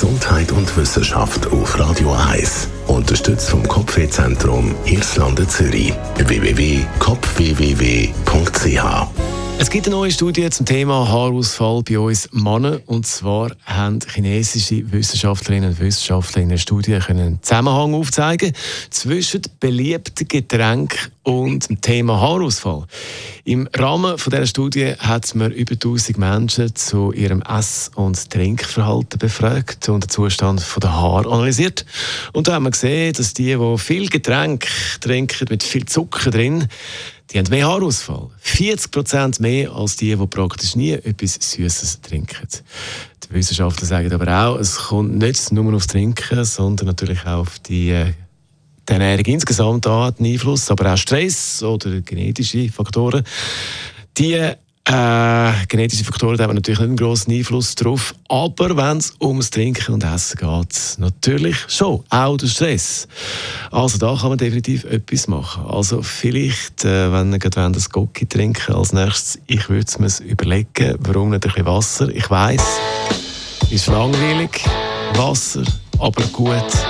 Gesundheit und Wissenschaft auf Radio 1. Unterstützt vom Kopfwehzentrum Irlande Zürich. www.kopfwww.ch es gibt eine neue Studie zum Thema Haarausfall bei uns Männern. Und zwar haben chinesische Wissenschaftlerinnen und Wissenschaftler in einer Studie einen Zusammenhang aufzeigen zwischen beliebten Getränken und dem Thema Haarausfall. Im Rahmen dieser Studie hat man über 1000 Menschen zu ihrem Ess- und Trinkverhalten befragt und den Zustand der Haare analysiert. Und da haben wir gesehen, dass die, die viel Getränk trinken mit viel Zucker drin, die haben mehr Haarausfall. 40 Prozent mehr als die, die praktisch nie etwas Süßes trinken. Die Wissenschaftler sagen aber auch, es kommt nicht nur aufs Trinken, sondern natürlich auch auf die, äh, die Ernährung insgesamt an, den Einfluss, aber auch Stress oder genetische Faktoren. Die äh, genetische Faktoren haben natürlich nicht einen grossen Einfluss darauf, aber wenn es ums Trinken und Essen geht, natürlich schon, auch der Stress. Also da kann man definitiv etwas machen. Also vielleicht, äh, wenn ihr gerade das Gocki trinken als nächstes, ich würde es mir überlegen, warum nicht ein bisschen Wasser. Ich weiss, ist langweilig, Wasser, aber gut